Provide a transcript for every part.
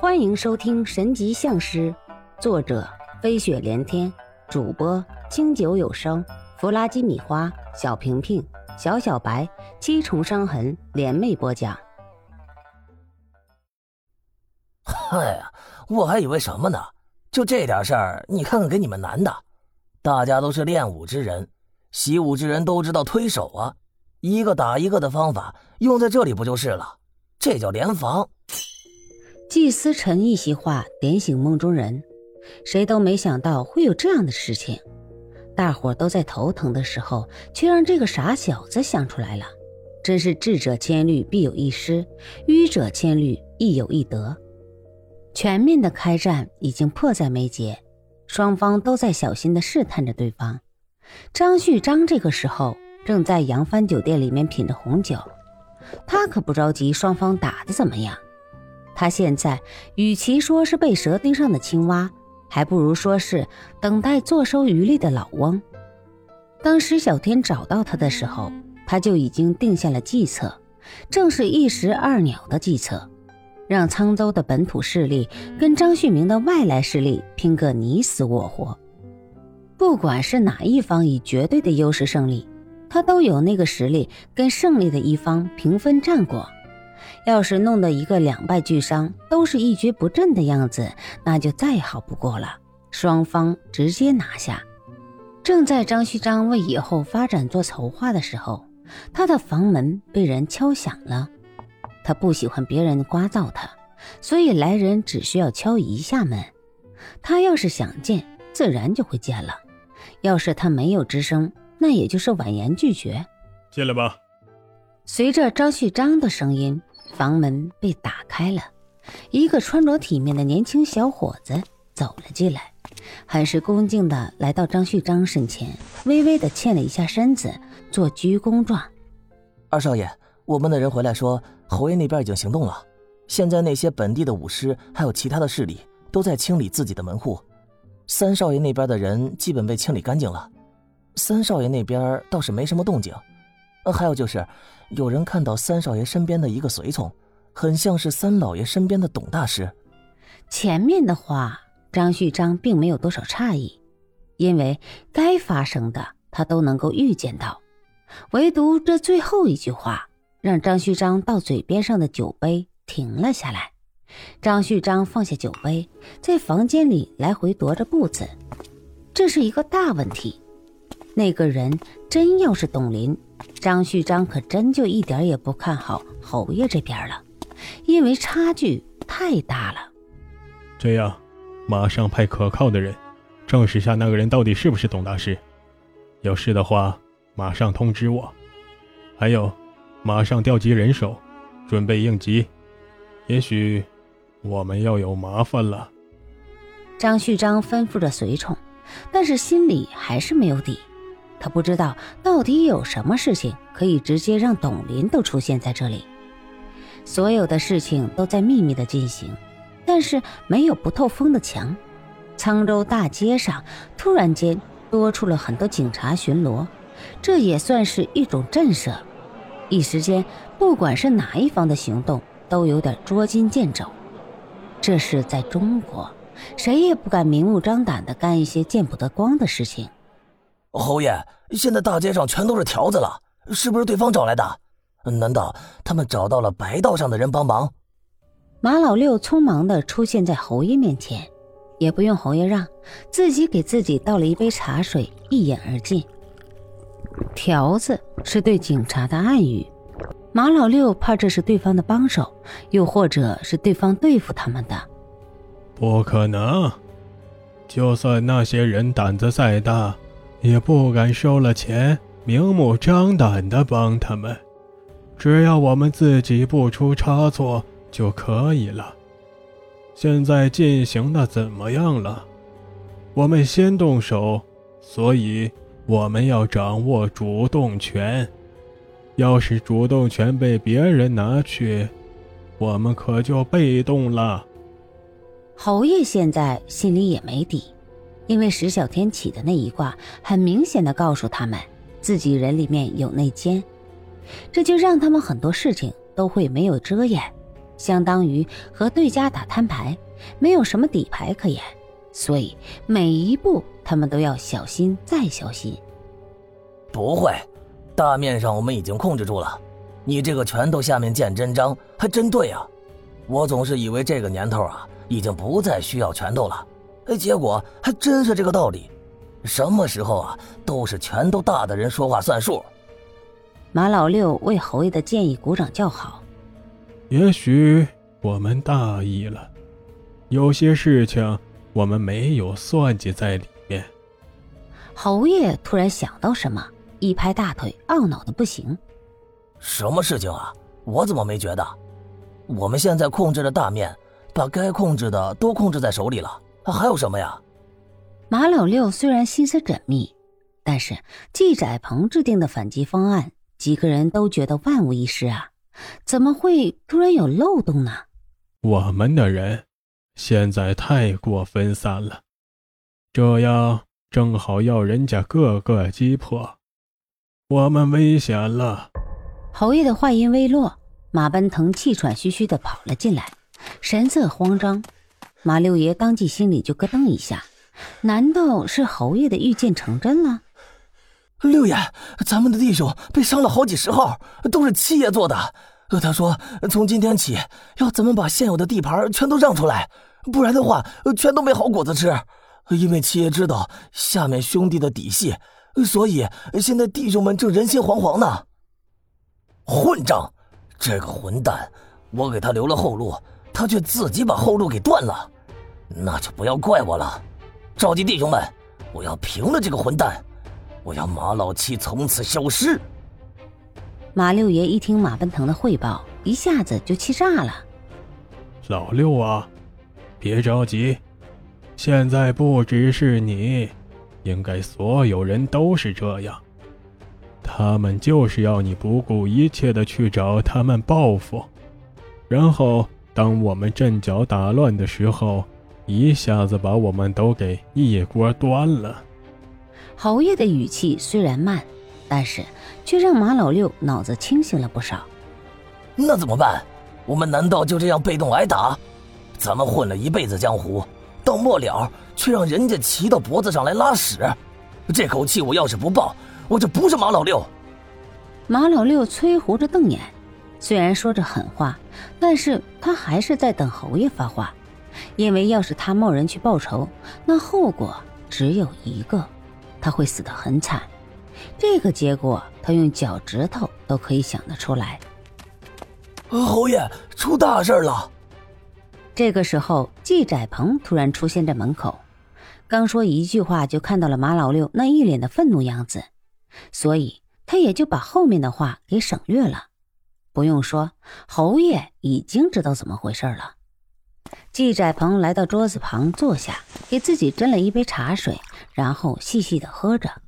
欢迎收听《神级相师》，作者飞雪连天，主播清酒有声，弗拉基米花，小平平，小小白，七重伤痕联袂播讲。嗨呀，我还以为什么呢？就这点事儿，你看看给你们难的。大家都是练武之人，习武之人都知道推手啊，一个打一个的方法用在这里不就是了？这叫联防。季思辰一席话点醒梦中人，谁都没想到会有这样的事情。大伙都在头疼的时候，却让这个傻小子想出来了，真是智者千虑必有一失，愚者千虑亦有一得。全面的开战已经迫在眉睫，双方都在小心的试探着对方。张旭章这个时候正在扬帆酒店里面品着红酒，他可不着急双方打的怎么样。他现在与其说是被蛇盯上的青蛙，还不如说是等待坐收渔利的老翁。当石小天找到他的时候，他就已经定下了计策，正是一石二鸟的计策，让沧州的本土势力跟张旭明的外来势力拼个你死我活。不管是哪一方以绝对的优势胜利，他都有那个实力跟胜利的一方平分战果。要是弄得一个两败俱伤，都是一蹶不振的样子，那就再好不过了。双方直接拿下。正在张旭章为以后发展做筹划的时候，他的房门被人敲响了。他不喜欢别人刮噪他，所以来人只需要敲一下门。他要是想见，自然就会见了；要是他没有吱声，那也就是婉言拒绝。进来吧。随着张旭章的声音。房门被打开了，一个穿着体面的年轻小伙子走了进来，很是恭敬的来到张旭章身前，微微的欠了一下身子，做鞠躬状。二少爷，我们的人回来说，侯爷那边已经行动了。现在那些本地的武师还有其他的势力都在清理自己的门户，三少爷那边的人基本被清理干净了。三少爷那边倒是没什么动静。呃还有就是，有人看到三少爷身边的一个随从，很像是三老爷身边的董大师。前面的话，张旭章并没有多少诧异，因为该发生的他都能够预见到，唯独这最后一句话，让张旭章到嘴边上的酒杯停了下来。张旭章放下酒杯，在房间里来回踱着步子，这是一个大问题。那个人真要是董林。张旭章可真就一点也不看好侯爷这边了，因为差距太大了。这样，马上派可靠的人，证实下那个人到底是不是董大师。有事的话，马上通知我。还有，马上调集人手，准备应急。也许，我们要有麻烦了。张旭章吩咐着随从，但是心里还是没有底。他不知道到底有什么事情可以直接让董林都出现在这里。所有的事情都在秘密的进行，但是没有不透风的墙。沧州大街上突然间多出了很多警察巡逻，这也算是一种震慑。一时间，不管是哪一方的行动，都有点捉襟见肘。这是在中国，谁也不敢明目张胆的干一些见不得光的事情。侯爷，现在大街上全都是条子了，是不是对方找来的？难道他们找到了白道上的人帮忙？马老六匆忙的出现在侯爷面前，也不用侯爷让，自己给自己倒了一杯茶水，一饮而尽。条子是对警察的暗语，马老六怕这是对方的帮手，又或者是对方对付他们的。不可能，就算那些人胆子再大。也不敢收了钱，明目张胆的帮他们，只要我们自己不出差错就可以了。现在进行的怎么样了？我们先动手，所以我们要掌握主动权。要是主动权被别人拿去，我们可就被动了。侯爷现在心里也没底。因为石小天起的那一卦，很明显的告诉他们，自己人里面有内奸，这就让他们很多事情都会没有遮掩。相当于和对家打摊牌，没有什么底牌可言，所以每一步他们都要小心再小心。不会，大面上我们已经控制住了。你这个拳头下面见真章，还真对啊！我总是以为这个年头啊，已经不再需要拳头了，结果还真是这个道理。什么时候啊，都是拳头大的人说话算数。马老六为侯爷的建议鼓掌叫好。也许我们大意了，有些事情我们没有算计在里面。侯爷突然想到什么，一拍大腿，懊恼的不行。什么事情啊？我怎么没觉得？我们现在控制着大面，把该控制的都控制在手里了，还有什么呀？马老六虽然心思缜密，但是季载鹏制定的反击方案，几个人都觉得万无一失啊！怎么会突然有漏洞呢？我们的人现在太过分散了，这样正好要人家个个击破，我们危险了。侯爷的话音未落，马奔腾气喘吁吁地跑了进来，神色慌张。马六爷当即心里就咯噔一下。难道是侯爷的预见成真了？六爷，咱们的弟兄被伤了好几十号，都是七爷做的。他说，从今天起要咱们把现有的地盘全都让出来，不然的话，全都没好果子吃。因为七爷知道下面兄弟的底细，所以现在弟兄们正人心惶惶呢。混账！这个混蛋，我给他留了后路，他却自己把后路给断了，那就不要怪我了。召集弟兄们，我要平了这个混蛋！我要马老七从此消失。马六爷一听马奔腾的汇报，一下子就气炸了。老六啊，别着急，现在不只是你，应该所有人都是这样。他们就是要你不顾一切的去找他们报复，然后当我们阵脚打乱的时候。一下子把我们都给一锅端了。侯爷的语气虽然慢，但是却让马老六脑子清醒了不少。那怎么办？我们难道就这样被动挨打？咱们混了一辈子江湖，到末了却让人家骑到脖子上来拉屎，这口气我要是不报，我就不是马老六。马老六催胡着瞪眼，虽然说着狠话，但是他还是在等侯爷发话。因为要是他贸然去报仇，那后果只有一个，他会死得很惨。这个结果，他用脚趾头都可以想得出来。侯爷，出大事了！这个时候，季窄鹏突然出现在门口，刚说一句话，就看到了马老六那一脸的愤怒样子，所以他也就把后面的话给省略了。不用说，侯爷已经知道怎么回事了。季载鹏来到桌子旁坐下，给自己斟了一杯茶水，然后细细的喝着。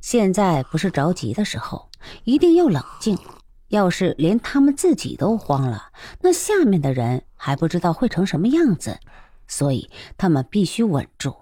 现在不是着急的时候，一定要冷静。要是连他们自己都慌了，那下面的人还不知道会成什么样子。所以他们必须稳住。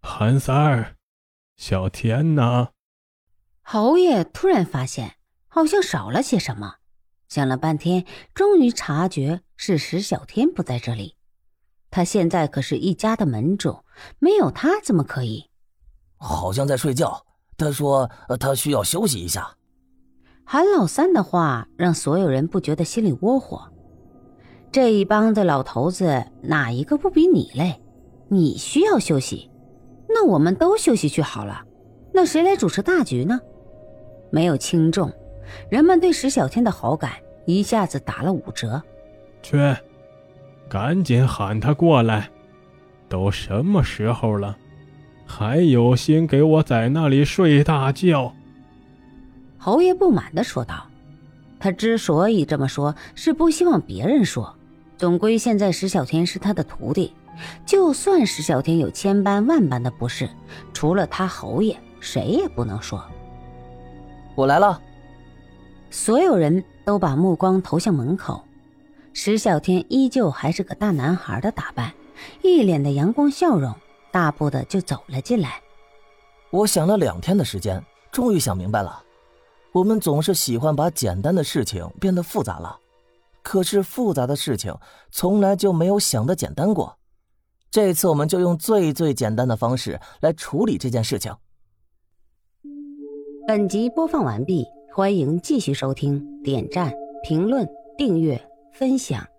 韩三儿，小天呢？侯爷突然发现好像少了些什么，想了半天，终于察觉是石小天不在这里。他现在可是一家的门主，没有他怎么可以？好像在睡觉。他说他需要休息一下。韩老三的话让所有人不觉得心里窝火。这一帮子老头子哪一个不比你累？你需要休息，那我们都休息去好了。那谁来主持大局呢？没有轻重，人们对石小天的好感一下子打了五折。去。赶紧喊他过来！都什么时候了，还有心给我在那里睡大觉？侯爷不满的说道。他之所以这么说，是不希望别人说。总归现在石小天是他的徒弟，就算石小天有千般万般的不是，除了他侯爷，谁也不能说。我来了。所有人都把目光投向门口，石小天依旧还是个大男孩的打扮，一脸的阳光笑容，大步的就走了进来。我想了两天的时间，终于想明白了，我们总是喜欢把简单的事情变得复杂了，可是复杂的事情从来就没有想的简单过。这次我们就用最最简单的方式来处理这件事情。本集播放完毕。欢迎继续收听点赞评论订阅分享。